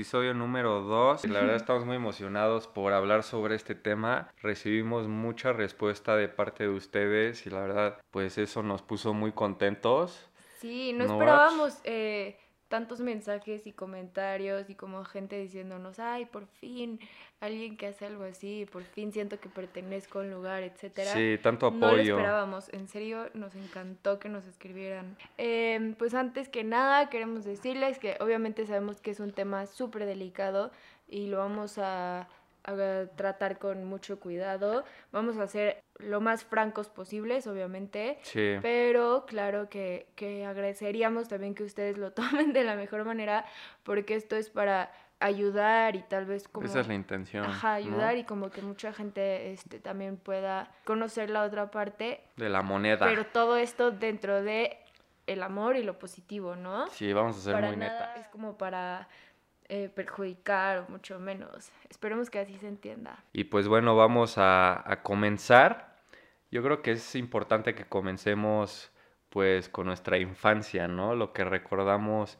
episodio número 2. La verdad estamos muy emocionados por hablar sobre este tema. Recibimos mucha respuesta de parte de ustedes y la verdad pues eso nos puso muy contentos. Sí, no, esperábamos eh, tantos mensajes y comentarios y como gente diciéndonos, ay, por fin alguien que hace algo así, por fin siento que pertenezco a un lugar, etcétera. Sí, tanto apoyo. No lo esperábamos, en serio, nos encantó que nos escribieran. Em, pues antes que nada, queremos decirles que obviamente sabemos que es un tema súper delicado y lo vamos a a tratar con mucho cuidado. Vamos a ser lo más francos posibles, obviamente. Sí. Pero claro que, que agradeceríamos también que ustedes lo tomen de la mejor manera, porque esto es para ayudar y tal vez como... Esa es la intención. Ajá, ayudar y como que mucha gente este, también pueda conocer la otra parte. De la moneda. Pero todo esto dentro de el amor y lo positivo, ¿no? Sí, vamos a ser para muy nada neta. Es como para eh, perjudicar o mucho menos. Esperemos que así se entienda. Y pues bueno, vamos a, a comenzar. Yo creo que es importante que comencemos pues con nuestra infancia, ¿no? Lo que recordamos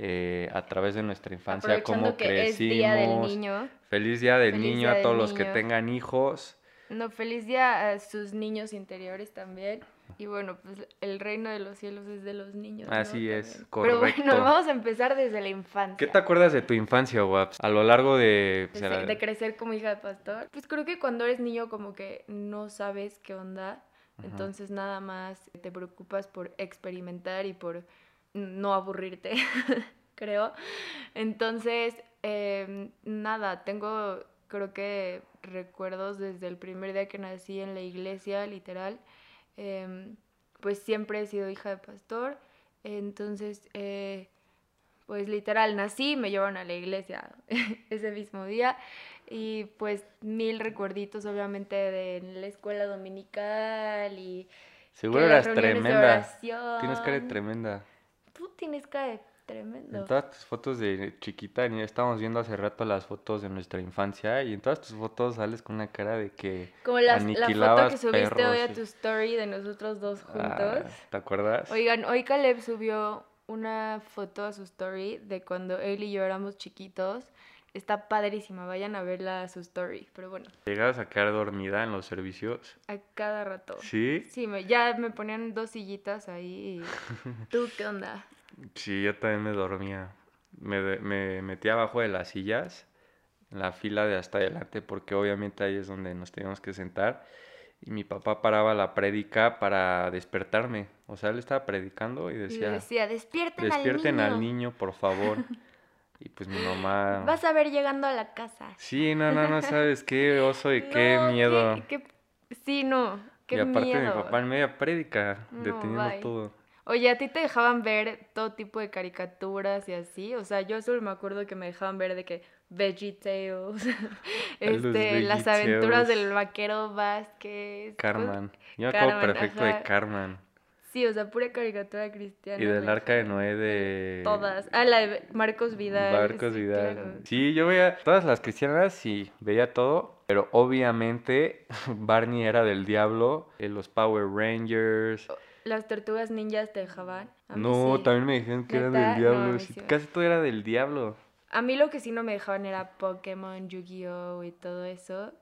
eh, a través de nuestra infancia, cómo que es crecimos. Día del Niño. Feliz Día del Feliz Niño Día a todos los que tengan hijos. No, feliz día a sus niños interiores también. Y bueno, pues el reino de los cielos es de los niños. ¿no? Así es, También. correcto. Pero bueno, vamos a empezar desde la infancia. ¿Qué te acuerdas de tu infancia, Waps? A lo largo de... o de, de crecer como hija de pastor. Pues creo que cuando eres niño como que no sabes qué onda. Entonces nada más te preocupas por experimentar y por no aburrirte, creo. Entonces, em, nada, tengo creo que recuerdos desde el primer día que nací en la iglesia, literal. Em, pues siempre he sido hija de pastor. Entonces, eh, pues literal, nací y me llevaron a la iglesia ese mismo día. Y pues mil recuerditos, obviamente, de la escuela dominical y... Seguro eras tremenda. Tienes cara de tremenda. Tú tienes cara de tremendo. En todas tus fotos de chiquita, ni estábamos viendo hace rato las fotos de nuestra infancia y en todas tus fotos sales con una cara de que Como las- la foto aniquilabas que subiste perros hoy a y- tu story de nosotros dos Ah, juntos. ¿Te acuerdas? Oigan, hoy Caleb subió una foto a su story de cuando él y yo éramos chiquitos. Está padrísima, vayan a verla a su story. Pero bueno, ¿Llegabas a quedar dormida en los servicios? a cada rato. ¿Sí? Sí, me, ya me ponían dos sillitas ahí. y- ¿Tú qué onda? Sí, yo también me dormía. Me, me metía abajo de las sillas, en la fila de hasta adelante, porque obviamente ahí es donde nos teníamos que sentar. Y mi papá paraba la prédica para despertarme. O sea, él estaba predicando y Y decía, decía, despierten, despierten al al niño. niño, por favor. Y pues mi mamá... Vas a ver llegando a la casa. Sí, no, no, no sabes qué oso y qué miedo. qué- qué- Sí, no. Qué y aparte miedo. mi papá en media prédica, No, deteniendo bye. todo. Oye, ¿a ti te dejaban ver todo tipo de caricaturas y así? O sea, yo solo me acuerdo que me dejaban ver de que VeggieTales, este, las aventuras del vaquero Vázquez. Carmen. Yo me acuerdo perfecto de. Carmen. Sí, o sea, pura caricatura cristiana. Y del arca de Noé de... Todas. Ah, la de Marcos Vidal. Marcos sí, Vidal. claro. Sí, yo veía todas las cristianas y veía todo, pero obviamente Barney era del diablo, eh, los Power Rangers. Las tortugas ninjas te dejaban. No, sí. también me dijeron que eran del diablo. sí, casi todo era del diablo. A mí lo que sí no me dejaban era Pokémon, Yu-Gi-Oh! y todo eso.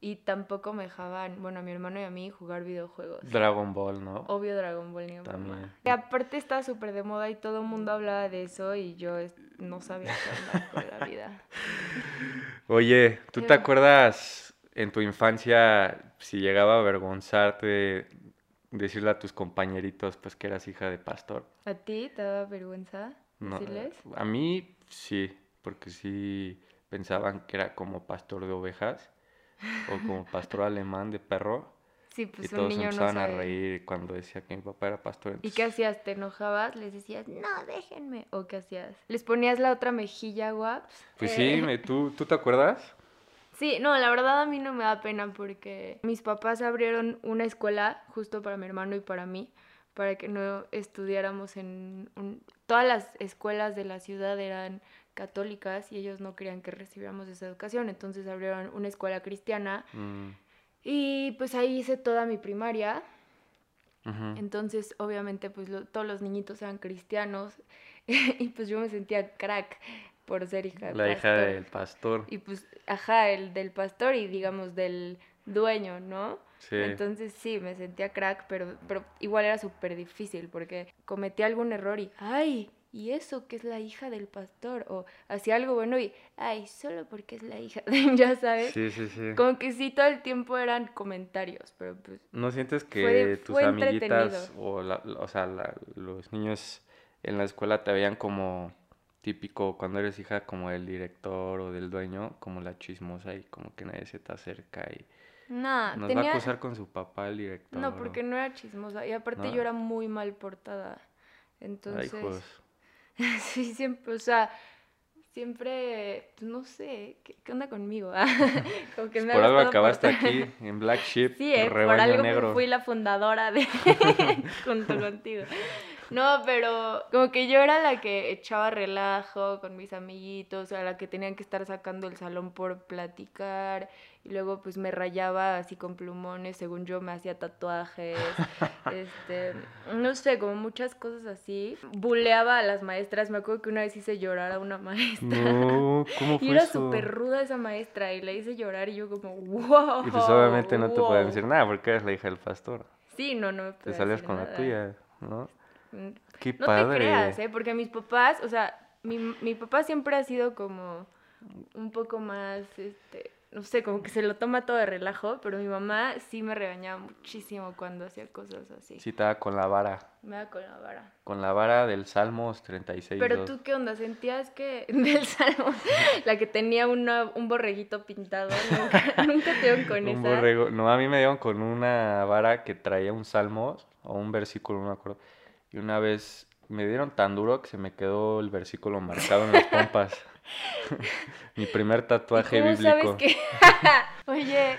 Y tampoco me dejaban, bueno, a mi hermano y a mí jugar videojuegos. Dragon Ball, ¿no? Obvio Dragon Ball, ni. También. Y aparte está súper de moda y todo el mundo hablaba de eso y yo no sabía qué onda con la vida. Oye, ¿tú te acuerdas en tu infancia si llegaba a avergonzarte decirle a tus compañeritos pues que eras hija de pastor? ¿A ti te daba vergüenza No, decirles? a mí sí, porque sí pensaban que era como pastor de ovejas o como pastor alemán de perro Sí, y pues un todos niño no empezaban a reír cuando decía que mi papá era pastor. ¿Y qué hacías? ¿Te enojabas? ¿Les decías, no, déjenme? ¿O qué hacías? ¿Les ponías la otra mejilla, guaps? Pues Eh, sí, me- ¿tú, ¿tú te acuerdas? Sí, no, la verdad a mí no me da pena porque mis papás abrieron una escuela justo para mi hermano y para mí, para que no estudiáramos en... un- Todas las escuelas de la ciudad eran católicas y ellos no querían que recibiéramos esa educación, entonces abrieron una escuela cristiana Mm, y pues ahí hice toda mi primaria Entonces, obviamente, pues todos los niñitos eran cristianos y pues yo me sentía crack por ser hija del La hija del pastor. Y pues, ajá, el del pastor y digamos del dueño, ¿no? Sí. Entonces sí, me sentía crack, pero, pero igual era súper difícil porque cometí algún error y, ay, y eso que es la hija del pastor, o hacía algo bueno y, ay, solo porque es la hija, ya sabes. Sí, sí, sí. Como que sí, todo el tiempo eran comentarios, pero pues... ¿No sientes que tus amiguitas o, o sea, los niños en la escuela te veían como típico cuando eres hija como del director o del dueño, como la chismosa y como que nadie se te acerca y... No, Nos va a acusar con su papá el director. No, porque no era chismosa. Y aparte yo era muy mal portada. Entonces... Ay, sí, siempre, o sea, siempre, pues, no sé, ¿qué, onda conmigo? Como que me por algo acabaste aquí, en Black Sheep, sí, eh, por algo fui la fundadora de, junto contigo. No, pero como que yo era la que echaba relajo con mis amiguitos, a la que tenían que estar sacando el salón por platicar y luego pues me rayaba así con plumones, según yo me hacía tatuajes, este, no sé, como muchas cosas así. Buleaba a las maestras, me acuerdo que una vez hice llorar a una maestra. No, ¿cómo fue Y era súper ruda esa maestra y la hice llorar y yo como, wow. Y pues obviamente no te pueden decir nada porque eres la hija del pastor. Sí, no, no. Te salías con la tuya, ¿no? Qué no te creas, ¿eh? Porque mis papás, o sea, mi, mi papá siempre ha sido como un poco más, este, no sé, como que se lo toma todo de relajo, pero mi mamá sí me regañaba muchísimo cuando hacía cosas así. Sí, estaba con la vara. Me da con la vara. Con la vara del Salmos 36. Pero tú, ¿qué onda? ¿Sentías que del Salmos, la que tenía una, un borreguito pintado, nunca, nunca te dieron con un Borrego. No, a mí me dieron con una vara que traía un Salmos o un versículo, no me acuerdo y una vez me dieron tan duro que se me quedó el versículo marcado en las pompas. Mi primer tatuaje ¿Cómo bíblico. Sabes que... Oye,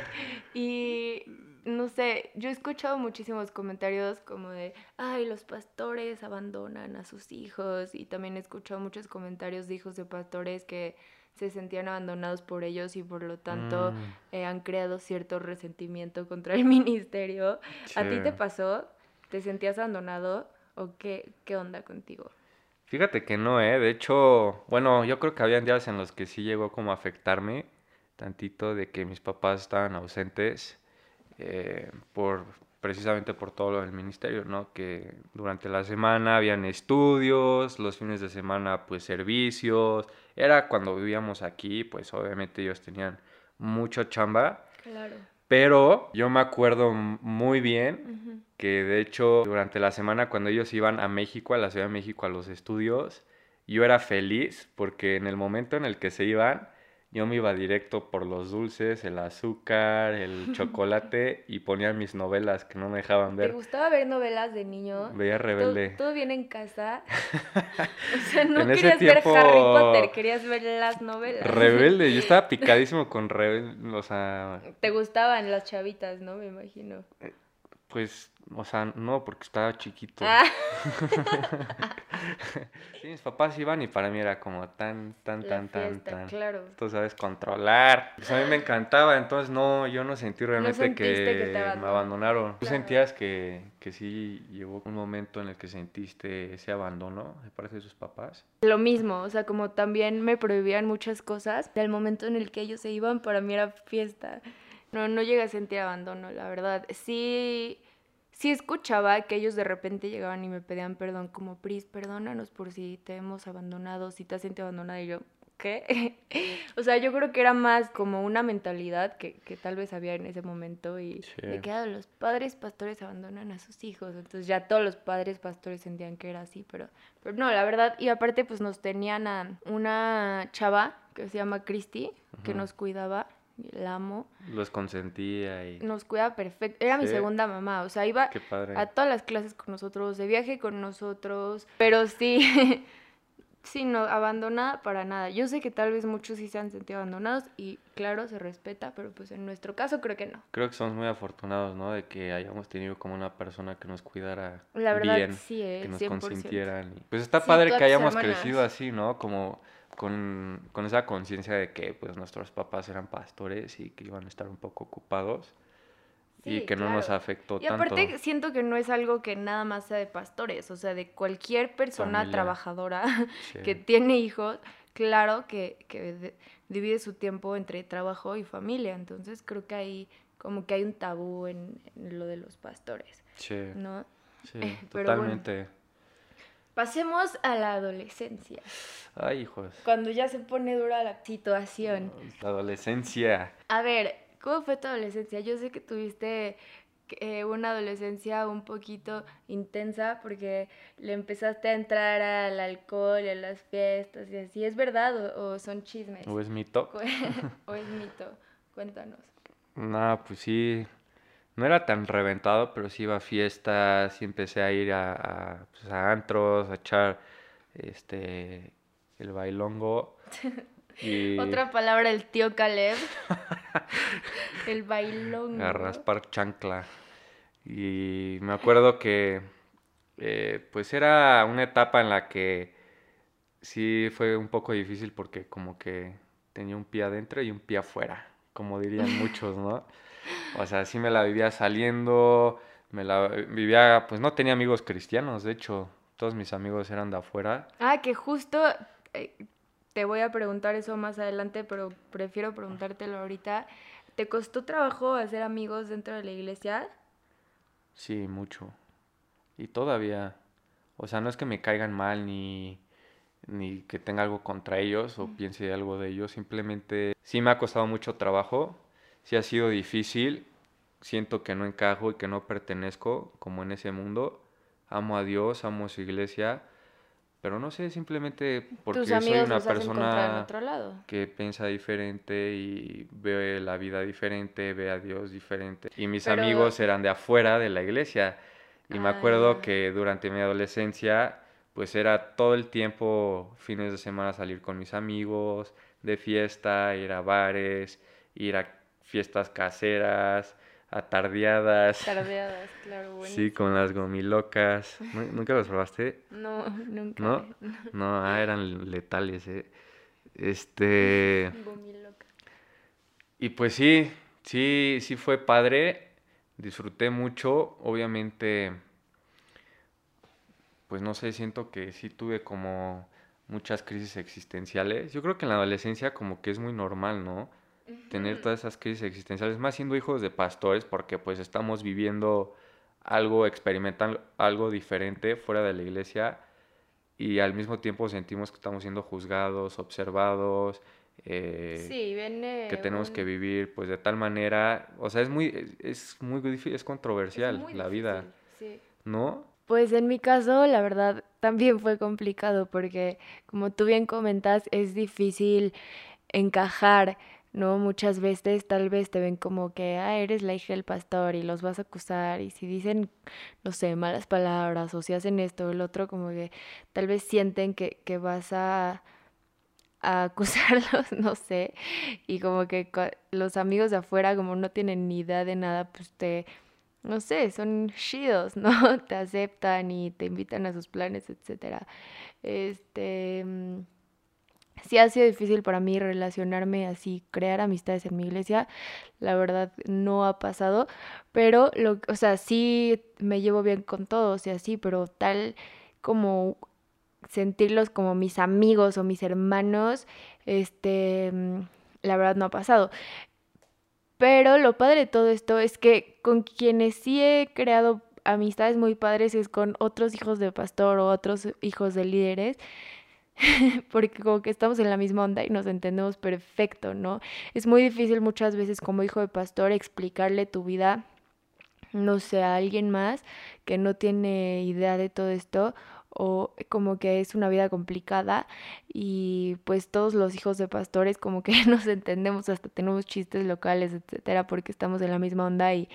y no sé, yo he escuchado muchísimos comentarios como de, ay, los pastores abandonan a sus hijos. Y también he escuchado muchos comentarios de hijos de pastores que se sentían abandonados por ellos y por lo tanto mm. eh, han creado cierto resentimiento contra el ministerio. ¿A ti te pasó? ¿Te sentías abandonado? ¿O qué, qué onda contigo? Fíjate que no, ¿eh? De hecho, bueno, yo creo que habían días en los que sí llegó como a afectarme tantito de que mis papás estaban ausentes eh, por precisamente por todo lo del ministerio, ¿no? Que durante la semana habían estudios, los fines de semana pues servicios, era cuando vivíamos aquí, pues obviamente ellos tenían mucho chamba. Claro. Pero yo me acuerdo muy bien que de hecho durante la semana cuando ellos iban a México, a la Ciudad de México, a los estudios, yo era feliz porque en el momento en el que se iban, yo me iba directo por los dulces, el azúcar, el chocolate y ponía mis novelas que no me dejaban ver. ¿Te gustaba ver novelas de niño? Veía Rebelde. ¿Todo, bien en casa? o sea, no querías ver Harry Potter, querías ver las novelas. Rebelde, yo estaba picadísimo con Rebelde, o sea... Te gustaban las chavitas, ¿no? Me imagino. Pues o sea, no, porque estaba chiquito. Ah. sí, mis papás iban y para mí era como tan, tan, tan, tan, tan. Claro. Tú sabes controlar. Pues a mí me encantaba, entonces no, yo no sentí realmente que, me abandonaron. ¿Tú sentías que, que sí llegó un momento en el que sentiste ese abandono de parte de sus papás? Lo mismo, o sea, como también me prohibían muchas cosas, del momento en el que ellos se iban, para mí era fiesta. No, no llegué a sentir abandono, la verdad. Sí sí escuchaba que ellos de repente llegaban y me pedían perdón, como Pris, perdónanos por si te hemos abandonado, si te has sentido abandonada. Y yo, ¿qué? o sea, yo creo que era más como una mentalidad que, que tal vez había en ese momento y de que ah, los padres pastores abandonan a sus hijos. Entonces ya todos los padres pastores sentían que era así, pero, pero no, la verdad. Y aparte, pues nos tenían a una chava que se llama Christy, que nos cuidaba la amo. Los consentía y... Nos cuida perfecto. Era mi segunda mamá, o sea, iba a todas las clases con nosotros, de viaje con nosotros, pero sí, sí, no, abandonada para nada. Yo sé que tal vez muchos sí se han sentido abandonados y claro, se respeta, pero pues en nuestro caso creo que no. Creo que somos muy afortunados, ¿no? De que hayamos tenido como una persona que nos cuidara La verdad, bien, sí, eh, que nos consintieran. Pues está padre que hayamos crecido así, ¿no? Como con, con esa conciencia de que pues nuestros papás eran pastores y que iban a estar un poco ocupados. y que no nos afectó y aparte siento que no es algo que nada más sea de pastores, o sea, de cualquier persona trabajadora que tiene hijos, claro que, que divide su tiempo entre trabajo y familia, entonces creo que ahí como que hay un tabú en, lo de los pastores, sí. ¿no? Sí, totalmente. Pasemos a la adolescencia. Ay, hijos. Cuando ya se pone dura la situación. La adolescencia. A ver, ¿cómo fue tu adolescencia? Yo sé que tuviste eh, una adolescencia un poquito intensa porque le empezaste a entrar al alcohol y a las fiestas y así. ¿Es verdad o, son chismes? ¿O es mito? ¿O es mito? Cuéntanos. No, pues sí. No era tan reventado, pero sí iba a fiestas y empecé a ir a, a, pues a antros, a echar este el bailongo. Otra palabra, el tío Caleb. el bailongo. A raspar chancla. Y me acuerdo que eh, pues era una etapa en la que sí fue un poco difícil porque como que tenía un pie adentro y un pie afuera, como dirían muchos, ¿no? O sea, sí me la vivía saliendo, me la vivía, pues no tenía amigos cristianos, de hecho, todos mis amigos eran de afuera. Ah, que justo eh, te voy a preguntar eso más adelante, pero prefiero preguntártelo ahorita. ¿Te costó trabajo hacer amigos dentro de la iglesia? Sí, mucho. Y todavía. O sea, no es que me caigan mal ni, ni que tenga algo contra ellos o piense algo de ellos. Simplemente sí me ha costado mucho trabajo. Sí ha sido difícil. Siento que no encajo y que no pertenezco como en ese mundo. Amo a Dios, amo a su iglesia pero no sé, simplemente porque soy una persona que piensa diferente y ve la vida diferente, ve a Dios diferente. Y mis amigos eran de afuera de la iglesia. Y me acuerdo ah. que durante mi adolescencia, pues era todo el tiempo, fines de semana, salir con mis amigos, de fiesta, ir a bares, ir a fiestas caseras, Atardeadas. Tardeadas, claro, bueno. Sí, con las gomilocas. ¿Nunca las probaste? No, nunca. ¿No? No, ah, eran letales, eh. Este... Gomiloca. Y pues sí, sí, sí fue padre. Disfruté mucho. Obviamente, pues no sé, siento que sí tuve como muchas crisis existenciales. Yo creo que en la adolescencia como que es muy normal, ¿no? Tener todas esas crisis existenciales, más siendo hijos de pastores, porque pues estamos viviendo algo, experimentando algo diferente fuera de la iglesia y al mismo tiempo sentimos que estamos siendo juzgados, observados, eh, que tenemos que vivir pues de tal manera, o sea, es muy, es muy difícil, es controversial la vida, ¿no? Pues en mi caso, la verdad, también fue complicado porque, como tú bien comentas, es difícil encajar ¿no? Muchas veces tal vez te ven como que, ah, eres la hija del pastor y los vas a acusar y si dicen, no sé, malas palabras o si hacen esto o el otro, como que tal vez sienten que, que vas a, a acusarlos, no sé, y como que los amigos de afuera como no tienen ni idea de nada, pues te, no sé, son chidos, ¿no? Te aceptan y te invitan a sus planes, etcétera. Este mm, sí ha sido difícil para mí relacionarme así, crear amistades en mi iglesia. La verdad no ha pasado, pero lo, o sea, sí me llevo bien con todos y así, pero tal como sentirlos como mis amigos o mis hermanos, este, la verdad no ha pasado. Pero lo padre de todo esto es que con quienes sí he creado amistades muy padres es con otros hijos de pastor o otros hijos de líderes porque como que estamos en la misma onda y nos entendemos perfecto, ¿no? Es muy difícil muchas veces como hijo de pastor explicarle tu vida, no sé, a alguien más que no tiene idea de todo esto o como que es una vida complicada y pues todos los hijos de pastores como que nos entendemos, hasta tenemos chistes locales, etcétera, porque estamos en la misma onda y,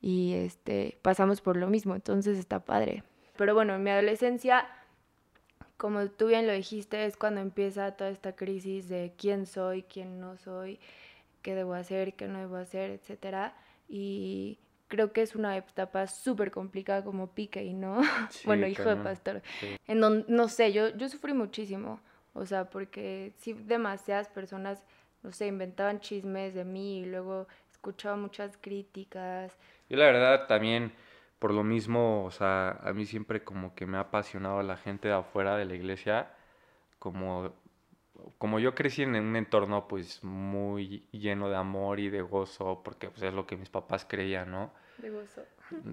y este pasamos por lo mismo, entonces está padre. Pero bueno, en mi adolescencia como tú bien lo dijiste, es cuando empieza toda esta crisis de quién soy, quién no soy, qué debo hacer, qué no debo hacer, etc. Y creo que es una etapa súper complicada como pique, ¿no? bueno, hijo de pastor. En donde, no sé, yo, yo sufrí muchísimo. O sea, porque sí, demasiadas personas, no sé, inventaban chismes de mí y luego escuchaba muchas críticas. Yo la verdad también, por lo mismo, o sea, a mí siempre como que me ha apasionado la gente de afuera de la iglesia, como, como yo crecí en un entorno pues muy lleno de amor y de gozo, porque pues, es lo que mis papás creían, ¿no? De gozo.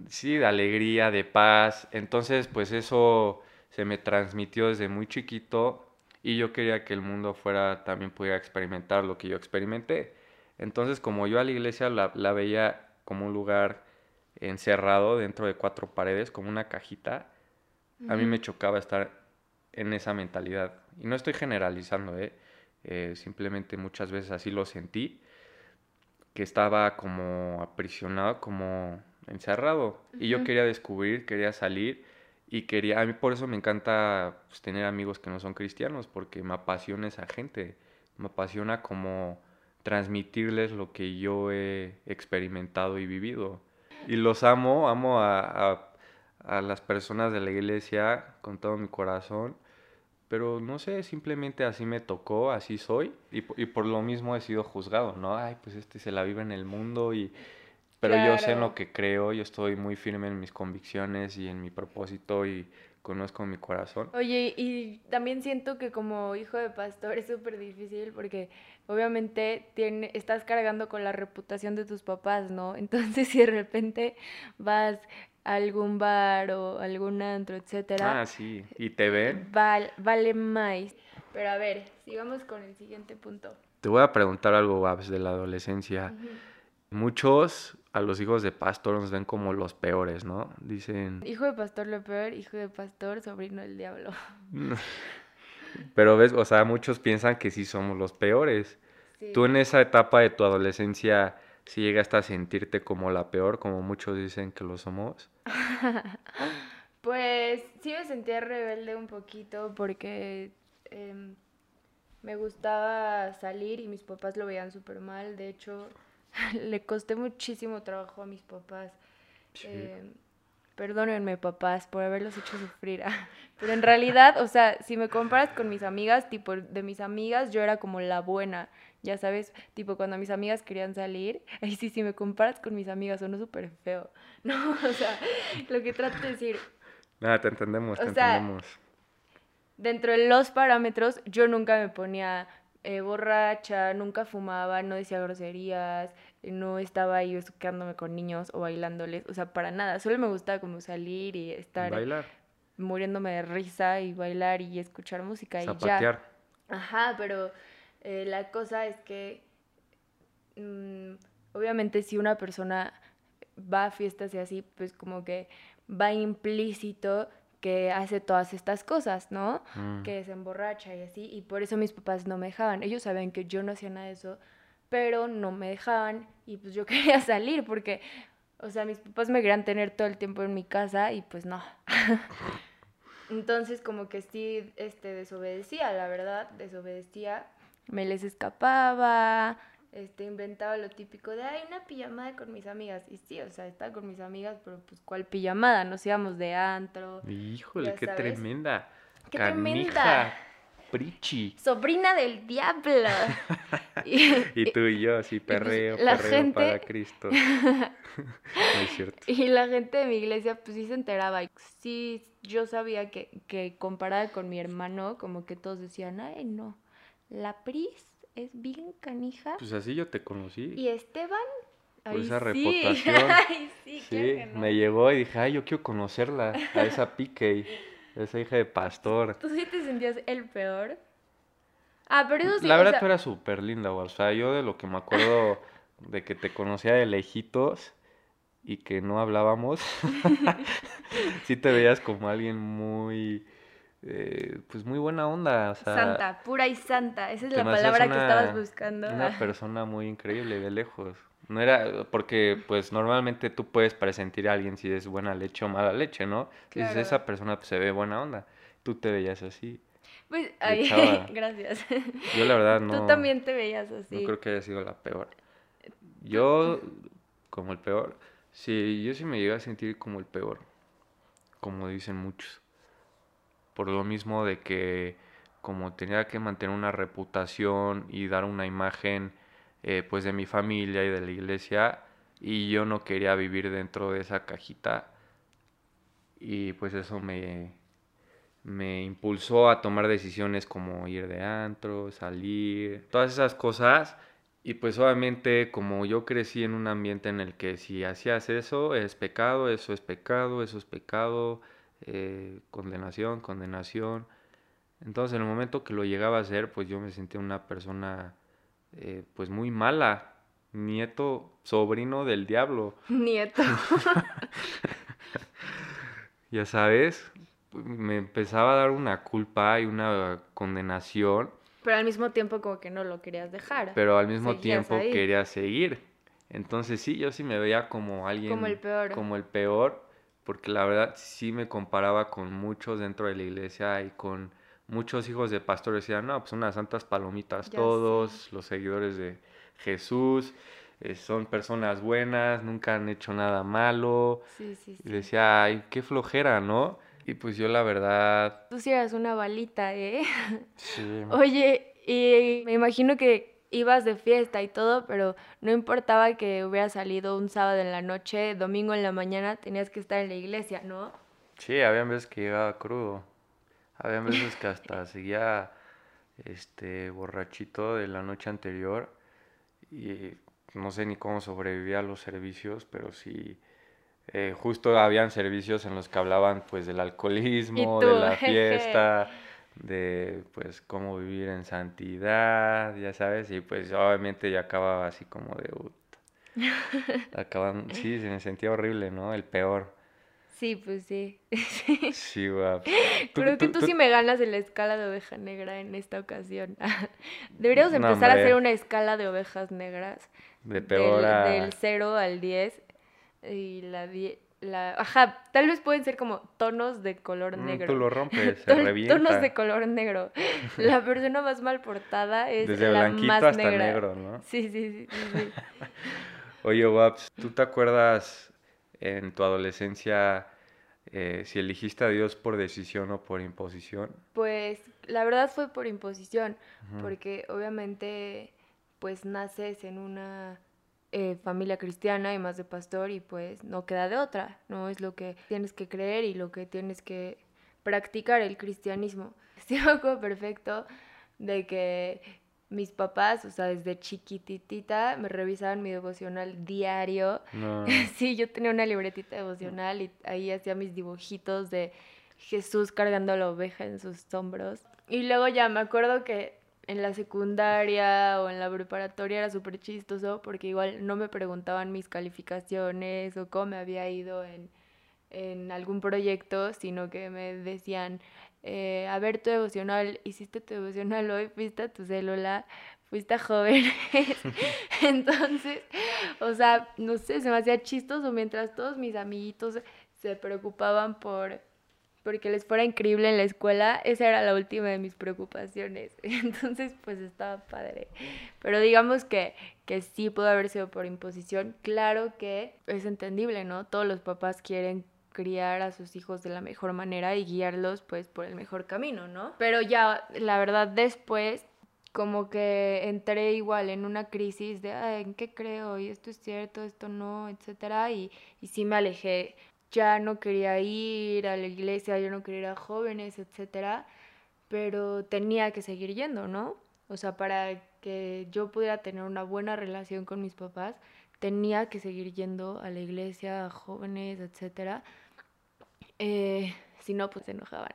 Sí, de alegría, de paz. Entonces, pues eso se me transmitió desde muy chiquito y yo quería que el mundo fuera también pudiera experimentar lo que yo experimenté. Entonces, como yo a la iglesia la, la veía como un lugar encerrado dentro de cuatro paredes, como una cajita, a mí me chocaba estar en esa mentalidad. Y no estoy generalizando, ¿eh? ¿eh? simplemente muchas veces así lo sentí, que estaba como aprisionado, como encerrado. Y yo quería descubrir, quería salir y quería, a mí por eso me encanta pues, tener amigos que no son cristianos, porque me apasiona esa gente, me apasiona como transmitirles lo que yo he experimentado y vivido. Y los amo, amo a, a, las personas de la iglesia con todo mi corazón, pero no sé, simplemente así me tocó, así soy, y, y por lo mismo he sido juzgado, ¿no? Ay, pues este se la vive en el mundo y pero yo sé en lo que creo, yo estoy muy firme en mis convicciones y en mi propósito y conozco mi corazón. Oye, y también siento que como hijo de pastor es súper difícil porque obviamente tiene, estás cargando con la reputación de tus papás, ¿no? Entonces si de repente vas a algún bar o algún antro, etcétera. Ah, sí, y te ven. vale más. Pero a ver, sigamos con el siguiente punto. Te voy a preguntar algo, Babs, de la adolescencia. Muchos a los hijos de pastor nos ven como los peores, ¿no? Dicen... Hijo de pastor lo peor, hijo de pastor, sobrino del diablo. Pero ves, o sea, muchos piensan que sí somos los peores. Tú en esa etapa de tu adolescencia, si llegaste a sentirte como la peor, como muchos dicen que lo somos. pues sí me sentía rebelde un poquito porque em, me gustaba salir y mis papás lo veían súper mal. De hecho, le costé muchísimo trabajo a mis papás. Eh, perdónenme, papás, por haberlos hecho sufrir. Pero en realidad, o sea, si me comparas con mis amigas, tipo, de mis amigas, yo era como la buena. Ya sabes, tipo, cuando mis amigas querían salir, ahí sí, si me comparas con mis amigas, sonó súper feo. No, o sea, lo que trato de decir. Nada, te entendemos, te entendemos. Dentro de los parámetros, yo nunca me ponía eh, borracha, nunca fumaba, no decía groserías, no estaba ahí quedándome con niños o bailándoles, o sea, para nada, solo me gustaba como salir y estar muriéndome de risa y bailar y escuchar música y ya. Ajá, pero eh, la cosa es que mm, obviamente si una persona va a fiestas y así, pues como que va implícito que hace todas estas cosas, ¿no? Mm. Que se emborracha y así, y por eso mis papás no me dejaban. Ellos saben que yo no hacía nada de eso, pero no me dejaban y pues yo quería salir porque, o sea, mis papás me querían tener todo el tiempo en mi casa y pues no. Entonces como que sí, este, desobedecía, la verdad, desobedecía, me les escapaba, este, inventaba lo típico de, ay, una pijamada con mis amigas. Y sí, o sea, estaba con mis amigas, pero pues, ¿cuál pijamada? Nos íbamos de antro. Híjole, qué tremenda. ¡Qué tremenda! Prichi. Sobrina del diablo. y, tú y yo, así, pues, perreo, perreo para Cristo. es cierto. Y la gente de mi iglesia, pues sí se enteraba. Sí, yo sabía que, que comparada con mi hermano, como que todos decían, ay, no, la Pris es bien canija. Pues así yo te conocí. Y Esteban. Por esa reputación. sí, me llegó y dije, ay, yo quiero conocerla, a esa pique, esa hija de pastor. ¿Tú sí te sentías el peor? Ah, pero eso sí. La verdad, tú eras súper linda, O sea, yo de lo que me acuerdo de que te conocía de lejitos y que no hablábamos, sí te veías como alguien muy eh, pues muy buena onda. santa, pura y santa. Esa es la palabra que estabas buscando. Una persona muy increíble de lejos. No era, porque pues normalmente tú puedes presentir a alguien si es buena leche o mala leche, ¿no? Claro. esa persona pues, se ve buena onda. Tú te veías así. Pues, gracias. Yo la verdad no. Tú también te veías así. No creo que haya sido la peor. Yo, como el peor, sí, yo sí me llegué a sentir como el peor. Como dicen muchos por lo mismo de que como tenía que mantener una reputación y dar una imagen eh, pues de mi familia y de la iglesia, y yo no quería vivir dentro de esa cajita y pues eso me, me impulsó a tomar decisiones como ir de antro, salir, todas esas cosas. Y pues obviamente como yo crecí en un ambiente en el que si hacías eso es pecado, eso es pecado, eso es pecado, eh, condenación, condenación. Entonces en el momento que lo llegaba a hacer, pues yo me sentía una persona eh, pues muy mala, nieto, sobrino del diablo. Nieto. ya sabes, me empezaba a dar una culpa y una condenación. Pero al mismo tiempo como que no lo querías dejar. Pero al mismo tiempo quería seguir. Entonces sí, yo sí me veía como alguien... Como el peor. Como el peor, porque la verdad sí me comparaba con muchos dentro de la iglesia y con muchos hijos de pastores. Decían, no, pues unas santas palomitas todos, los seguidores de Jesús. Eh, son personas buenas, nunca han hecho nada malo. Sí, sí, sí. Y decía, ay, qué flojera, ¿no? Y pues yo la verdad... Tú sí eras una balita, ¿eh? Sí. Oye, y me imagino que ibas de fiesta y todo, pero no importaba que hubiera salido un sábado en la noche, domingo en la mañana, tenías que estar en la iglesia, ¿no? Sí, había veces que llegaba crudo. Había veces que hasta seguía este borrachito de la noche anterior y no sé ni cómo sobrevivía a los servicios, pero sí eh, justo habían servicios en los que hablaban pues del alcoholismo, de la fiesta, de pues cómo vivir en santidad, ya sabes, y pues obviamente ya acababa así como de... Acaban, sí, se me sentía horrible, ¿no? El peor. Sí, pues sí. Sí, guap. Creo que tú, sí me ganas en la escala de oveja negra en esta ocasión. Deberíamos empezar a hacer una escala de ovejas negras. De peor a... Del 0 al 10 y la, la... Ajá, tal vez pueden ser como tonos de color mm, negro. tú lo rompes, se revienta. Tonos de color negro. La persona más mal portada es Desde la blanquito más hasta negra. negro, ¿no? Sí, sí, sí. sí, Oye, Waps, ¿tú te acuerdas en tu adolescencia eh, si eligiste a Dios por decisión o por imposición? Pues la verdad fue por imposición, porque obviamente pues naces en una eh, familia cristiana y más de pastor y pues no queda de otra, no es lo que tienes que creer y lo que tienes que practicar el cristianismo. Sí me acuerdo perfecto de que mis papás, o sea, desde chiquititita me revisaban mi devocional diario. sí, yo tenía una libretita devocional y ahí hacía mis dibujitos de Jesús cargando la oveja en sus hombros. Y luego ya me acuerdo que en la secundaria o en la preparatoria era súper chistoso porque igual no me preguntaban mis calificaciones o cómo me había ido en, algún proyecto, sino que me decían, eh, a ver tu devocional, hiciste tu devocional hoy, fuiste a tu célula, fuiste a jóvenes. Entonces, o sea, no sé, se me hacía chistoso mientras todos mis amiguitos se preocupaban por porque les fuera increíble en la escuela, esa era la última de mis preocupaciones. Entonces, pues estaba padre. Pero digamos que, que sí pudo haber sido por imposición. Claro que es entendible, ¿no? Todos los papás quieren criar a sus hijos de la mejor manera y guiarlos pues por el mejor camino, ¿no? Pero ya, la verdad, después como que entré igual en una crisis de, Ay, ¿en qué creo? Y esto es cierto, esto no, etcétera. Y, y sí me alejé ya no quería ir a la iglesia, yo no quería ir a jóvenes, etcétera, pero tenía que seguir yendo, ¿no? O sea, para que yo pudiera tener una buena relación con mis papás, tenía que seguir yendo a la iglesia, a jóvenes, etcétera. Eh, si no, pues se enojaban.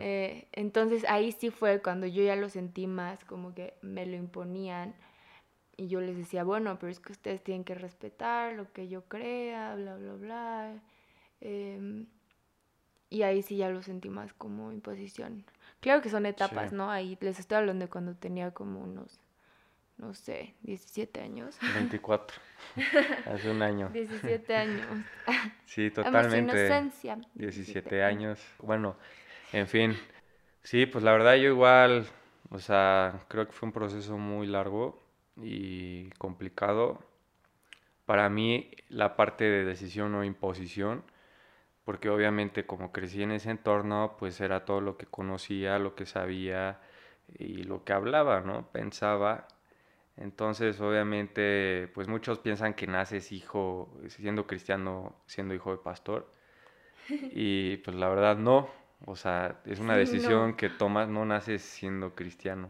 Eh, entonces ahí sí fue cuando yo ya lo sentí más, como que me lo imponían. Y yo les decía, bueno, pero es que ustedes tienen que respetar lo que yo crea, bla, bla, bla. Em, y ahí sí ya lo sentí más como imposición. Claro que son etapas, ¿no? Ahí les estoy hablando de cuando tenía como unos, no sé, 17 años. 24. Hace un año. 17 años. Sí, totalmente. inocencia. 17 años. Bueno, en fin. Sí, pues la verdad yo igual, o sea, creo que fue un proceso muy largo y complicado. Para mí la parte de decisión o imposición porque obviamente como crecí en ese entorno, pues era todo lo que conocía, lo que sabía y lo que hablaba, ¿no? Pensaba. Entonces, obviamente, pues muchos piensan que naces hijo, siendo cristiano, siendo hijo de pastor. Y pues la verdad no. O sea, es una decisión que tomas, no naces siendo cristiano.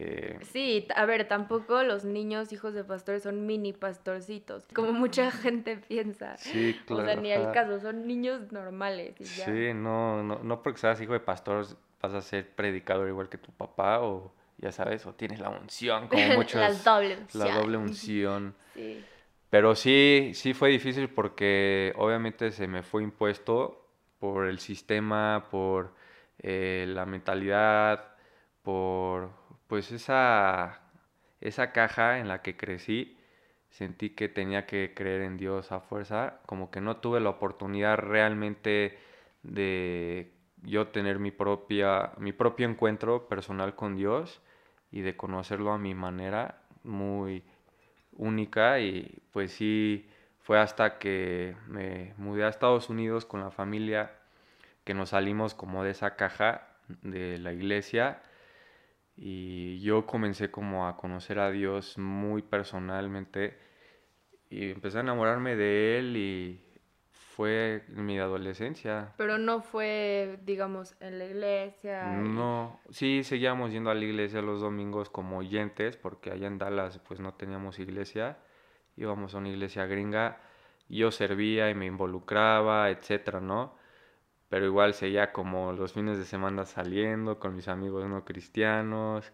Eh, sí, a ver, tampoco los niños hijos de pastores son mini pastorcitos, como mucha gente piensa. Sí, claro. O sea, ni al caso, son niños normales. Sí, no, no, no porque seas hijo de pastor vas a ser predicador igual que tu papá o ya sabes, o tienes la unción, como muchos. la doble unción. La doble unción. sí. Pero sí, sí fue difícil porque obviamente se me fue impuesto por el sistema, por eh, la mentalidad, por pues esa, esa caja en la que crecí, sentí que tenía que creer en Dios a fuerza, como que no tuve la oportunidad realmente de yo tener mi propia mi propio encuentro personal con Dios y de conocerlo a mi manera muy única y pues sí fue hasta que me mudé a Estados Unidos con la familia que nos salimos como de esa caja de la iglesia y yo comencé como a conocer a Dios muy personalmente y empecé a enamorarme de Él y fue en mi adolescencia. Pero no fue, digamos, en la iglesia. No, sí, seguíamos yendo a la iglesia los domingos como oyentes porque allá en Dallas pues no teníamos iglesia, íbamos a una iglesia gringa, yo servía y me involucraba, etcétera, ¿no? Pero igual seguía como los fines de semana saliendo con mis amigos no cristianos.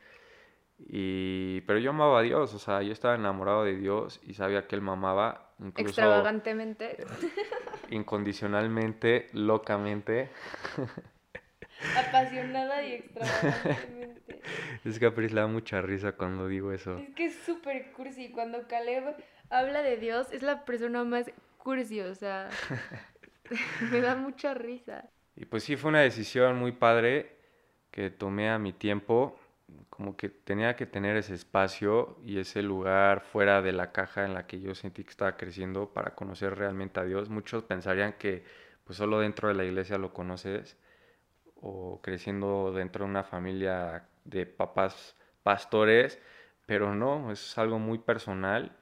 Y, pero yo amaba a Dios, o sea, yo estaba enamorado de Dios y sabía que Él me amaba. Incluso Extravagantemente. Incondicionalmente, locamente. Apasionada y extravagantemente. Es que a Pris le da mucha risa cuando digo eso. Es que es súper cursi. Cuando Caleb habla de Dios, es la persona más cursi, o sea. Me da mucha risa. Y pues sí, fue una decisión muy padre que tomé a mi tiempo, como que tenía que tener ese espacio y ese lugar fuera de la caja en la que yo sentí que estaba creciendo para conocer realmente a Dios. Muchos pensarían que pues solo dentro de la iglesia lo conoces o creciendo dentro de una familia de papás pastores, pero no, es algo muy personal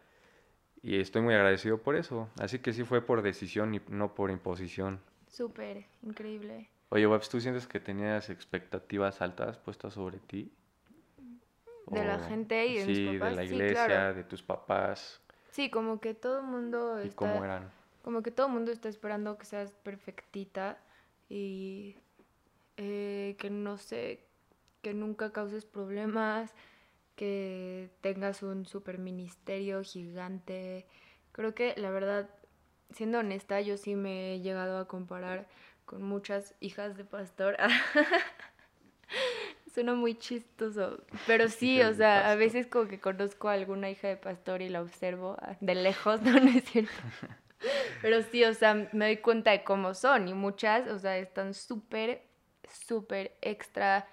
y estoy muy agradecido por eso. Así que sí fue por decisión y no por imposición. Súper, increíble. Oye, Webs, ¿tú sientes que tenías expectativas altas puestas sobre ti? De la gente y de sí, mis papás. de la iglesia, de tus papás. Sí, como que todo el mundo ¿Y cómo eran? Como que todo el mundo está esperando que seas perfectita y eh, que no sé, que nunca causes problemas, que tengas un super ministerio gigante. Creo que la verdad, siendo honesta, yo sí me he llegado a comparar con muchas hijas de pastor. Suena muy chistoso, pero sí, o sea, a veces como que conozco a alguna hija de pastor y la observo ah, de lejos, no, no es cierto. Pero sí, o sea, me doy cuenta de cómo son y muchas, o sea, están súper, súper extra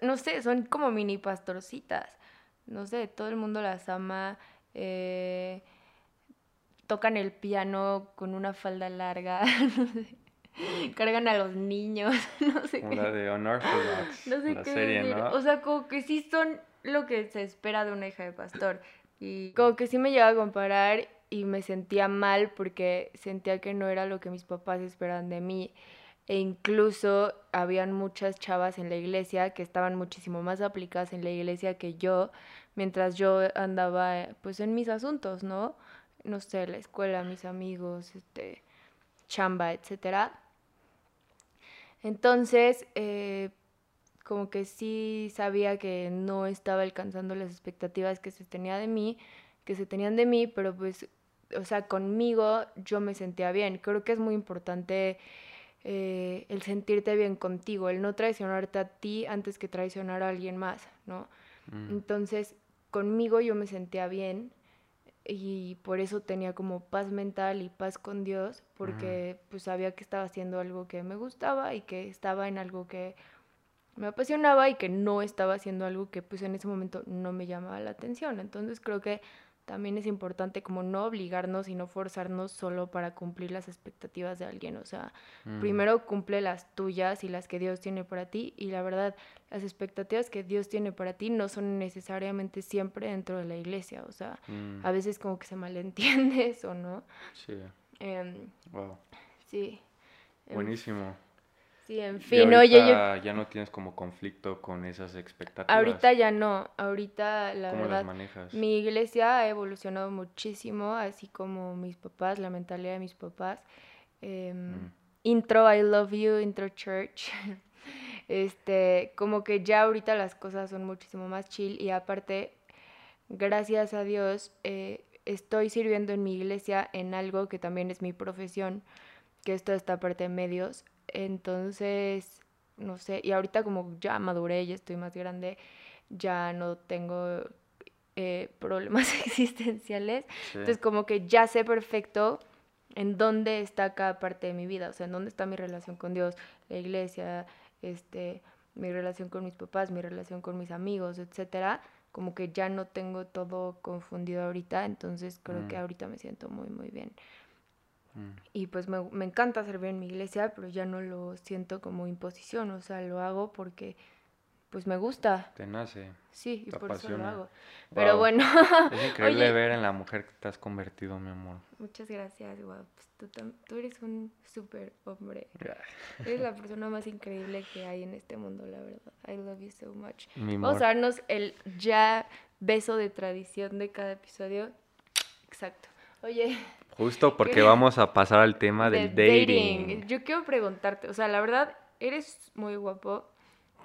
no sé, son como mini pastorcitas. No sé, todo el mundo las ama. Eh, tocan el piano con una falda larga. Cargan a los niños. No sé como la de Unorthodox. No sé qué serie, O sea, como que sí son lo que se espera de una hija de pastor. Y como que sí me lleva a comparar y me sentía mal porque sentía que no era lo que mis papás esperaban de mí e incluso habían muchas chavas en la iglesia que estaban muchísimo más aplicadas en la iglesia que yo, mientras yo andaba pues en mis asuntos, ¿no? No sé, la escuela, mis amigos, este, chamba, etcétera. Entonces, eh, como que sí sabía que no estaba alcanzando las expectativas que se tenía de mí, que se tenían de mí, pero pues, o sea, conmigo yo me sentía bien. Creo que es muy importante eh, el sentirte bien contigo, el no traicionarte a ti antes que traicionar a alguien más, ¿no? Mm. Entonces, conmigo yo me sentía bien y por eso tenía como paz mental y paz con Dios, porque mm. pues sabía que estaba haciendo algo que me gustaba y que estaba en algo que me apasionaba y que no estaba haciendo algo que pues en ese momento no me llamaba la atención. Entonces creo que también es importante como no obligarnos y no forzarnos solo para cumplir las expectativas de alguien. O sea, Mm. primero cumple las tuyas y las que Dios tiene para ti. Y la verdad, las expectativas que Dios tiene para ti no son necesariamente siempre dentro de la iglesia. O sea, Mm, a veces como que se malentiende eso, ¿no? Sí, Em, wow. sí. Em, Buenísimo. Sí, en Y fin, oye, yo ya no tienes como conflicto con esas expectativas. ahorita ya no, ahorita la ¿Cómo verdad las manejas? Mi iglesia ha evolucionado muchísimo, así como mis papás, la mentalidad de mis papás. Em, Mm. Intro, I love you, intro church. Este, como que ya ahorita las cosas son muchísimo más chill y aparte, gracias a Dios, eh, estoy sirviendo en mi iglesia en algo que también es mi profesión, que es toda esta parte de medios. Entonces, no sé, y ahorita como ya maduré y estoy más grande, ya no tengo eh, problemas existenciales. Sí. Entonces como que ya sé perfecto en dónde está cada parte de mi vida, o sea, en dónde está mi relación con Dios, la iglesia, este, mi relación con mis papás, mi relación con mis amigos, etcétera. Como que ya no tengo todo confundido ahorita, entonces creo que Mm. ahorita me siento muy, muy bien. Mm, Y pues me, me encanta servir en mi iglesia, pero ya no lo siento como imposición, o sea, lo hago porque pues me gusta, Te nace. sí, y por eso lo hago. Pero Wow. bueno, Es increíble Oye. ver en la mujer que te has convertido, mi amor. muchas gracias, guau. Pues tú, tú eres un súper hombre. Eres la persona más increíble que hay en este mundo, la verdad. I love you so much. Mi Vamos amor. a darnos el ya beso de tradición de cada episodio. Exacto. Oye, Justo porque vamos a pasar al tema de del dating. Yo quiero preguntarte, o sea, la verdad, eres muy guapo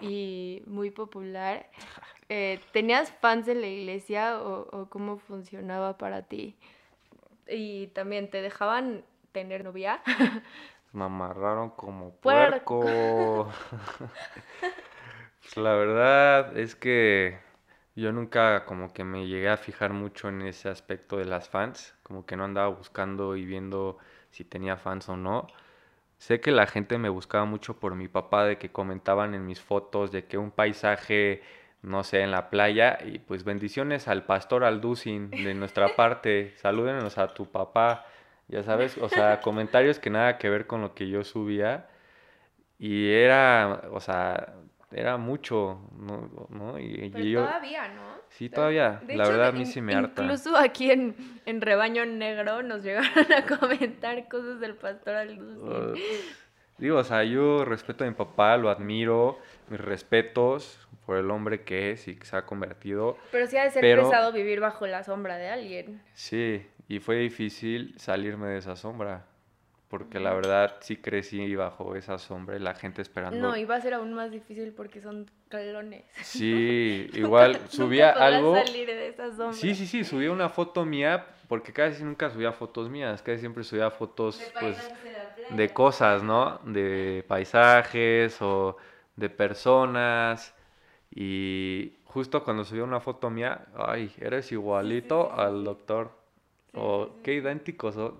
y muy popular. Eh, ¿Tenías fans en la iglesia o, o cómo funcionaba para ti? Y también, ¿te dejaban tener novia? Me amarraron como Puerco. puerco. Pues la verdad es que yo nunca como que me llegué a fijar mucho en ese aspecto de las fans, como que no andaba buscando y viendo si tenía fans o no. Sé que la gente me buscaba mucho por mi papá, de que comentaban en mis fotos de que un paisaje, no sé, en la playa, y pues bendiciones al pastor Alducin de nuestra parte, salúdenos a tu papá, ya sabes, o sea, comentarios que nada que ver con lo que yo subía, y era, o sea, era mucho, ¿no? ¿no? Y, Pero y yo, todavía, ¿no? sí, todavía, De la hecho, verdad a mí sí me harta. Incluso aquí en, en Rebaño Negro nos llegaron a comentar cosas del pastor Alducin. Uh, Digo, o sea, yo respeto a mi papá, lo admiro, mis respetos por el hombre que es y que se ha convertido. Pero sí ha de ser pero- pesado vivir bajo la sombra de alguien. Sí, y fue difícil salirme de esa sombra, porque la verdad sí crecí bajo esa sombra y la gente esperando. No, va a ser aún más difícil porque son calones. Sí, igual subía Nunca algo. salir de esa sombra. Sí, sí, sí, subía una foto mía, porque casi nunca subía fotos mías, casi siempre subía fotos, pues, de cosas, ¿no? De paisajes o de personas. Y justo cuando subía una foto mía, ay, eres igualito al doctor. O qué idénticos son.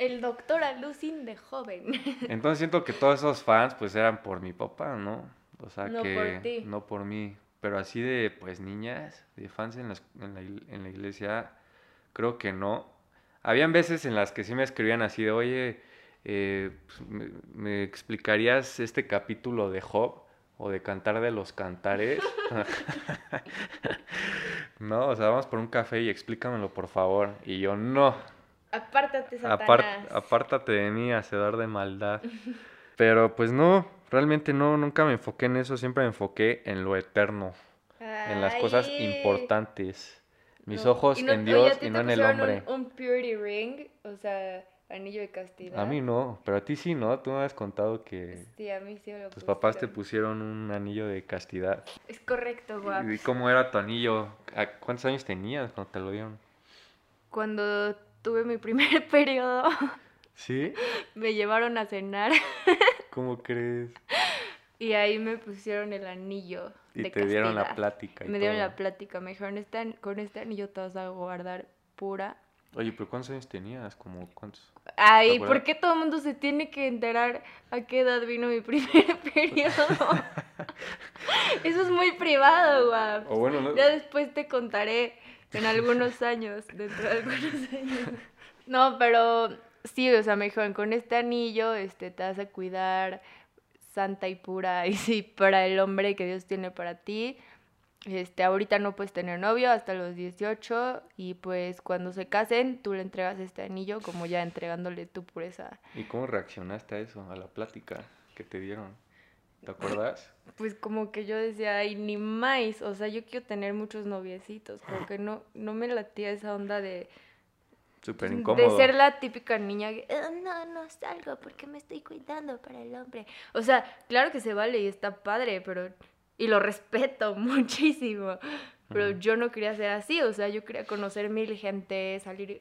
El doctor Alucin de joven. Entonces siento que todos esos fans pues eran por mi papá, ¿no? O sea No que por ti. no por mí. Pero así de pues niñas, de fans en la, en la en la iglesia, creo que no. Habían veces en las que sí me escribían así de, oye, eh, pues, me, me explicarías este capítulo de Job o de Cantar de los Cantares? no, o sea, vamos por un café y explícamelo por favor. Y yo no. Apártate, Satanás. Apar- apártate de mí, hacedor de maldad. Pero pues no, realmente no, nunca me enfoqué en eso, siempre me enfoqué en lo eterno, en las cosas Ay. importantes. Mis No, ojos no- en Dios ¿a ti y no en el pusieron hombre. Un, un purity ring, o sea, anillo de castidad. A mí no, pero a ti sí, ¿no? Tú me has contado que Sí, a mí sí me lo tus papás te pusieron. pusieron un anillo de castidad. Es correcto, guau. ¿Y cómo era tu anillo? ¿A ¿Cuántos años tenías cuando te lo dieron? Cuando tuve mi primer periodo, ¿Sí? me llevaron a cenar ¿Cómo crees? y ahí me pusieron el anillo Y de te dieron la plática y Me dieron la plática, me dijeron, "Este con este anillo te vas a guardar pura. Oye, pero ¿cuántos años tenías? ¿Como cuántos? Ay? ¿por qué todo el mundo se tiene que enterar a qué edad vino mi primer periodo? Eso es muy privado, guau. O bueno, no, Ya después te contaré en algunos años, dentro de algunos años. No, pero sí, o sea, me dijeron, con este anillo este, te vas a cuidar santa y pura y sí, para el hombre que Dios tiene para ti. Este, ahorita no puedes tener novio hasta los 18 y pues cuando se casen tú le entregas este anillo como ya entregándole tu pureza. ¿Y cómo reaccionaste a eso, a la plática que te dieron? ¿Te acuerdas? Pues como que yo decía, ay, ni más, o sea, yo quiero tener muchos noviecitos, como que no, no me latía esa onda de... Súper incómodo. De ser la típica niña que, "Ah, no, no salgo porque me estoy cuidando para el hombre. O sea, claro que se vale y está padre, pero... Y lo respeto muchísimo. Pero yo no quería ser así, o sea, yo quería conocer mil gente, salir,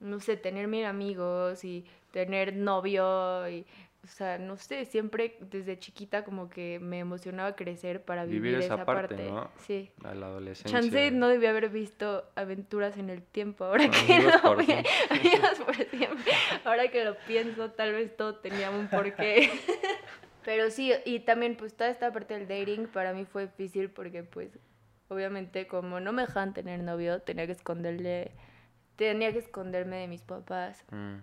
no sé, tener mil amigos y tener novio y... O sea, no sé, siempre desde chiquita como que me emocionaba crecer para vivir, Vivir esa esa, parte, parte. ¿no? Sí. A la adolescencia. Chance no debía haber visto aventuras en el tiempo, ahora que lo por siempre. Ahora que lo pienso, tal vez todo tenía un porqué. Pero sí, y también pues toda esta parte del dating para mí fue difícil porque pues obviamente como no me dejaban tener novio, tenía que esconderle, tenía que esconderme de mis papás. Mm.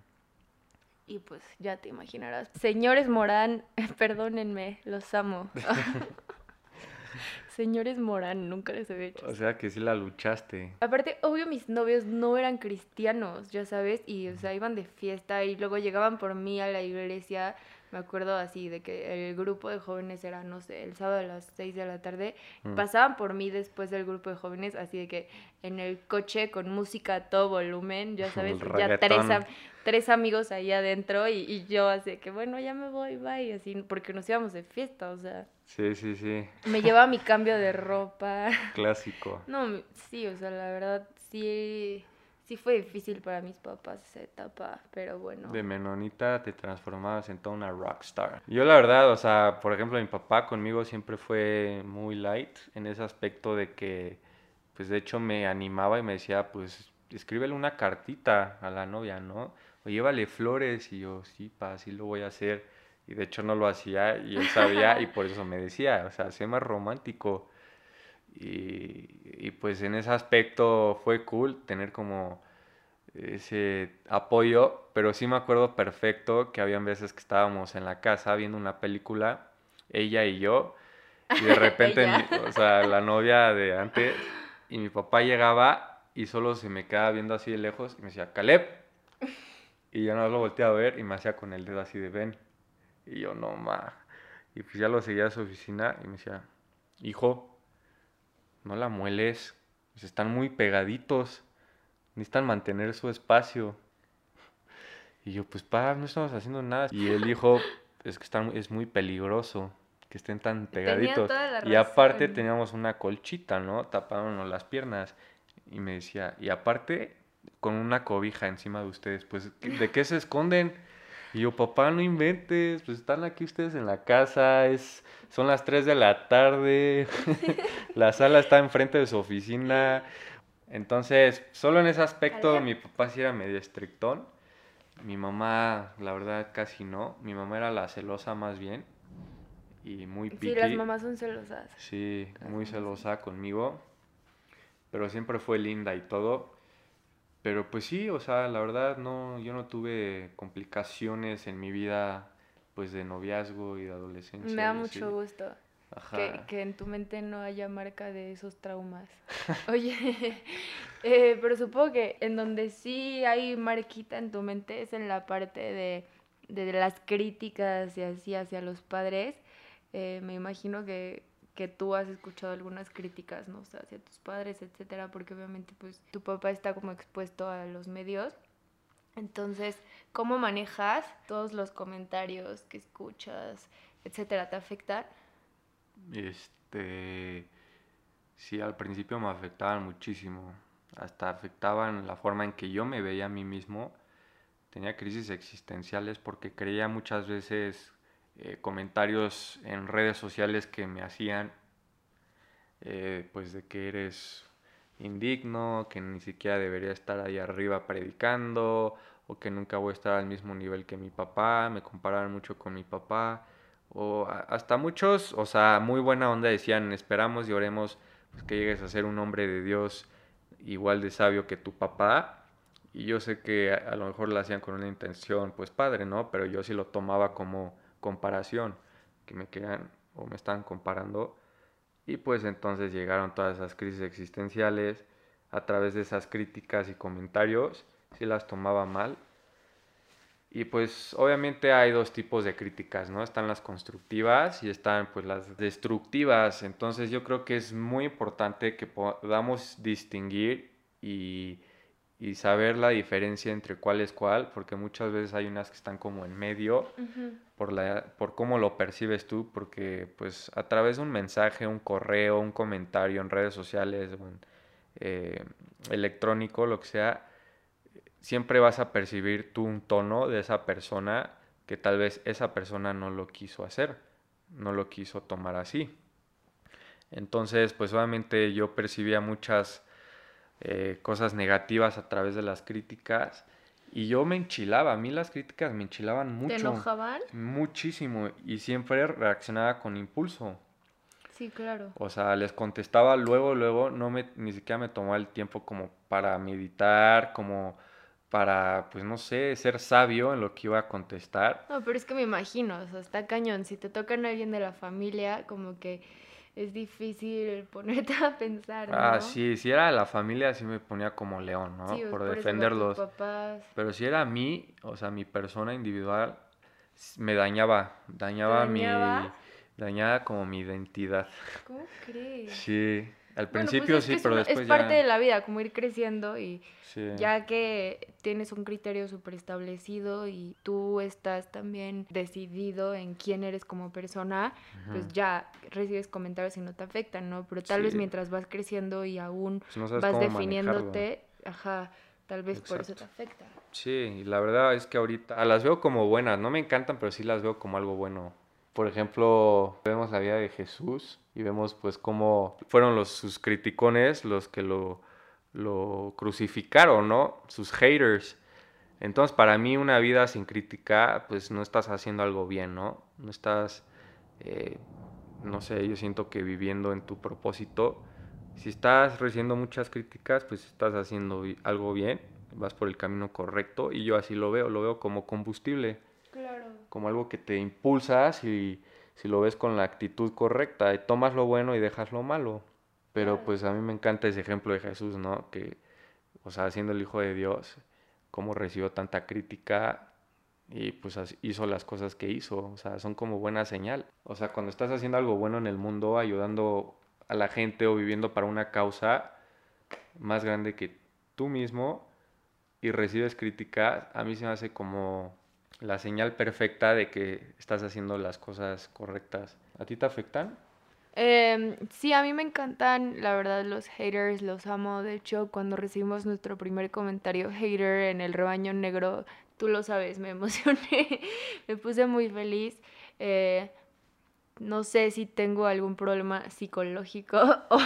Y pues ya te imaginarás. Señores Morán, perdónenme, los amo. Señores Morán, nunca les había hecho O sea que sí la luchaste. Aparte, obvio, mis novios no eran cristianos, ya sabes, y o sea, iban de fiesta y luego llegaban por mí a la iglesia. Me acuerdo así de que el grupo de jóvenes era, no sé, el sábado a las 6 de la tarde. Mm. Pasaban por mí después del grupo de jóvenes, así de que en el coche con música a todo volumen, ya sabes, ya tres, tres amigos ahí adentro y, y yo así de que, bueno, ya me voy, bye, así, porque nos íbamos de fiesta, o sea, Sí, sí, sí. me llevaba mi cambio de ropa. Clásico. No, sí, o sea, la verdad, sí, sí fue difícil para mis papás esa etapa, pero bueno. De menonita te transformabas en toda una rockstar. Yo la verdad, o sea, por ejemplo, mi papá conmigo siempre fue muy light en ese aspecto de que, pues de hecho me animaba y me decía, pues escríbele una cartita a la novia, ¿no? O llévale flores y yo, sí, pa, así lo voy a hacer. Y de hecho no lo hacía y él sabía y por eso me decía, o sea, sé más romántico. Y, y pues en ese aspecto fue cool tener como ese apoyo, pero sí me acuerdo perfecto que habían veces que estábamos en la casa viendo una película, ella y yo, y de repente, mi- o sea, la novia de antes, y mi papá llegaba y solo se me quedaba viendo así de lejos y me decía, Caleb, y yo no lo volteaba a ver y me hacía con el dedo así de ven, y yo no, ma, y pues ya lo seguía a su oficina y me decía, hijo, no la mueles, pues están muy pegaditos. Necesitan mantener su espacio. Y yo, pues, pa, no estamos haciendo nada. Y él dijo, es que están, es muy peligroso que estén tan pegaditos. Y aparte teníamos una colchita, ¿no? Tapándonos las piernas. Y me decía, y aparte, con una cobija encima de ustedes, pues, ¿qué- ¿de qué se esconden? Y yo, papá, no inventes, pues están aquí ustedes en la casa, es, son las 3 de la tarde, la sala está enfrente de su oficina. Entonces, solo en ese aspecto mi papá sí era medio estrictón. Mi mamá, la verdad, casi no. Mi mamá era la celosa más bien. Y muy Sí, las mamás son celosas. Sí, Las muy celosa conmigo. Pero siempre fue linda y todo. Pero pues sí, o sea, la verdad no, yo no tuve complicaciones en mi vida pues de noviazgo y de adolescencia. Me da mucho gusto Ajá. que, que en tu mente no haya marca de esos traumas. Oye, eh, pero supongo que en donde sí hay marquita en tu mente es en la parte de, de las críticas y así hacia los padres. Eh, me imagino que, que tú has escuchado algunas críticas, ¿no? Hacia tus padres, etcétera, porque obviamente pues tu papá está como expuesto a los medios. Entonces, ¿cómo manejas todos los comentarios que escuchas, etcétera? ¿Te afectan? Este, sí, al principio me afectaban muchísimo. Hasta afectaban la forma en que yo me veía a mí mismo. Tenía crisis existenciales porque creía muchas veces eh, comentarios en redes sociales que me hacían, eh, pues de que eres indigno, que ni siquiera debería estar ahí arriba predicando, o que nunca voy a estar al mismo nivel que mi papá, me comparaban mucho con mi papá, o hasta muchos, o sea, muy buena onda decían, esperamos y oremos pues, que llegues a ser un hombre de Dios igual de sabio que tu papá. Y yo sé que a lo mejor lo hacían con una intención, pues padre, ¿no? Pero yo sí lo tomaba como comparación, que me querían o me estaban comparando. Y pues entonces llegaron todas esas crisis existenciales a través de esas críticas y comentarios, sí las tomaba mal. Y pues obviamente hay dos tipos de críticas, ¿no? Están las constructivas y están pues las destructivas. Entonces yo creo que es muy importante que podamos distinguir y, y saber la diferencia entre cuál es cuál, porque muchas veces hay unas que están como en medio por, la, por cómo lo percibes tú, porque pues a través de un mensaje, un correo, un comentario en redes sociales, un, eh, electrónico, lo que sea, siempre vas a percibir tú un tono de esa persona que tal vez esa persona no lo quiso hacer, no lo quiso tomar así. Entonces, pues obviamente yo percibía muchas eh, cosas negativas a través de las críticas y yo me enchilaba, a mí las críticas me enchilaban mucho. ¿Te enojaban? Muchísimo y siempre reaccionaba con impulso. Sí, claro. O sea, les contestaba luego, luego, no me, ni siquiera me tomaba el tiempo como para meditar, como para, pues no sé, ser sabio en lo que iba a contestar. No, pero es que me imagino, o sea, está cañón. Si te tocan a alguien de la familia, como que es difícil ponerte a pensar, ¿no? Ah, sí, si era la familia sí me ponía como león, ¿no? Sí, por por defenderlos. papás. Pero si era a mí, o sea, mi persona individual, me dañaba, dañaba, dañaba? mi, dañaba como mi identidad. ¿Cómo crees? Sí, al Bueno, pues principio sí, pero una- después Es parte ya, de la vida, como ir creciendo y sí. ya que tienes un criterio súper establecido y tú estás también decidido en quién eres como persona, pues ya recibes comentarios y no te afectan, ¿no? Pero tal vez mientras vas creciendo y aún Pues no vas cómo manejarlo. definiéndote, ajá, tal vez por eso te afecta. Sí, y la verdad es que ahorita las veo como buenas, no me encantan, pero sí las veo como algo bueno. Por ejemplo, vemos la vida de Jesús y vemos pues cómo fueron los sus criticones los que lo, lo crucificaron, ¿no? Sus haters. Entonces, para mí una vida sin crítica, pues no estás haciendo algo bien, ¿no? No estás, eh, no sé, yo siento que viviendo en tu propósito. Si estás recibiendo muchas críticas, pues estás haciendo algo bien, vas por el camino correcto y yo así lo veo, lo veo como combustible. Como algo que te impulsa si, si lo ves con la actitud correcta y tomas lo bueno y dejas lo malo. Pero pues a mí me encanta ese ejemplo de Jesús, ¿no? Que, o sea, siendo el Hijo de Dios, cómo recibió tanta crítica y pues hizo las cosas que hizo, o sea, son como buena señal. O sea, cuando estás haciendo algo bueno en el mundo, ayudando a la gente o viviendo para una causa más grande que tú mismo y recibes críticas, a mí se me hace como la señal perfecta de que estás haciendo las cosas correctas. ¿A ti te afectan? Em, sí, a mí me encantan, la verdad, los haters, los amo. De hecho, cuando recibimos nuestro primer comentario hater en el rebaño negro, tú lo sabes, me emocioné, me puse muy feliz. Eh, no sé si tengo algún problema psicológico o,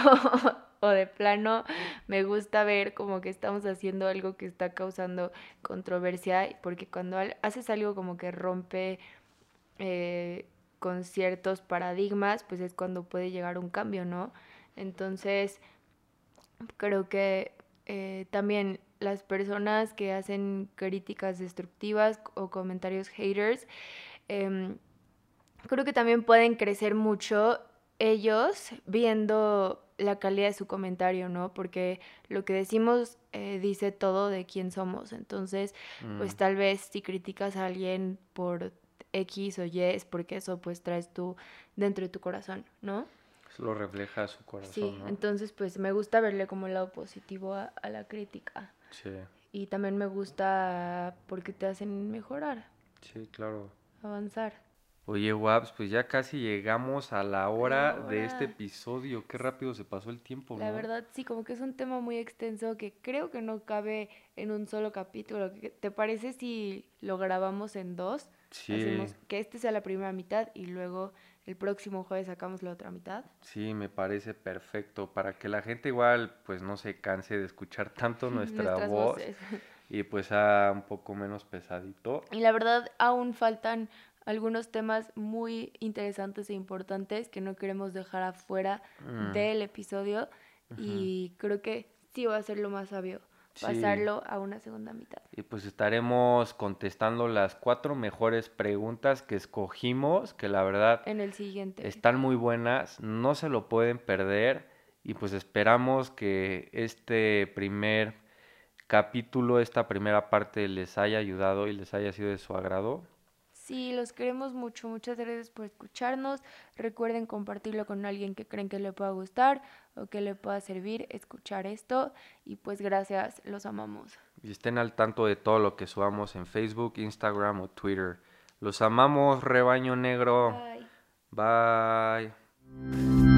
o de plano me gusta ver como que estamos haciendo algo que está causando controversia, porque cuando haces algo como que rompe eh, con ciertos paradigmas, pues es cuando puede llegar un cambio, ¿no? Entonces, creo que eh, también las personas que hacen críticas destructivas o comentarios haters, em, creo que también pueden crecer mucho ellos viendo la calidad de su comentario, ¿no? Porque lo que decimos eh, dice todo de quién somos. Entonces, pues Mm, tal vez si criticas a alguien por X o Y es porque eso pues traes tú dentro de tu corazón, ¿no? eso lo refleja su corazón, Sí, ¿no? entonces pues me gusta verle como el lado positivo a, a la crítica. Sí, Y también me gusta porque te hacen mejorar, sí, claro. avanzar. Oye, Waps, pues ya casi llegamos a la hora de este episodio. Qué rápido se pasó el tiempo, La ¿no? verdad, sí, como que es un tema muy extenso que creo que no cabe en un solo capítulo. ¿Qué- ¿Te parece si lo grabamos en dos? Sí, Hacemos que este sea la primera mitad y luego el próximo jueves sacamos la otra mitad. sí, me parece perfecto. Para que la gente igual, pues no se canse de escuchar tanto nuestra voz voces. y pues sea un poco menos pesadito. Y la verdad, aún faltan algunos temas muy interesantes e importantes que no queremos dejar afuera Mm, del episodio. Y creo que sí va a ser lo más sabio pasarlo a una segunda mitad. Y pues estaremos contestando las cuatro mejores preguntas que escogimos, que la verdad en el siguiente están muy buenas, no se lo pueden perder y pues esperamos que este primer capítulo, esta primera parte les haya ayudado y les haya sido de su agrado. Sí, los queremos mucho. Muchas gracias por escucharnos. Recuerden compartirlo con alguien que creen que le pueda gustar o que le pueda servir escuchar esto. Y pues gracias, los amamos. Y estén al tanto de todo lo que subamos en Facebook, Instagram o Twitter. Los amamos, rebaño negro. Bye. Bye.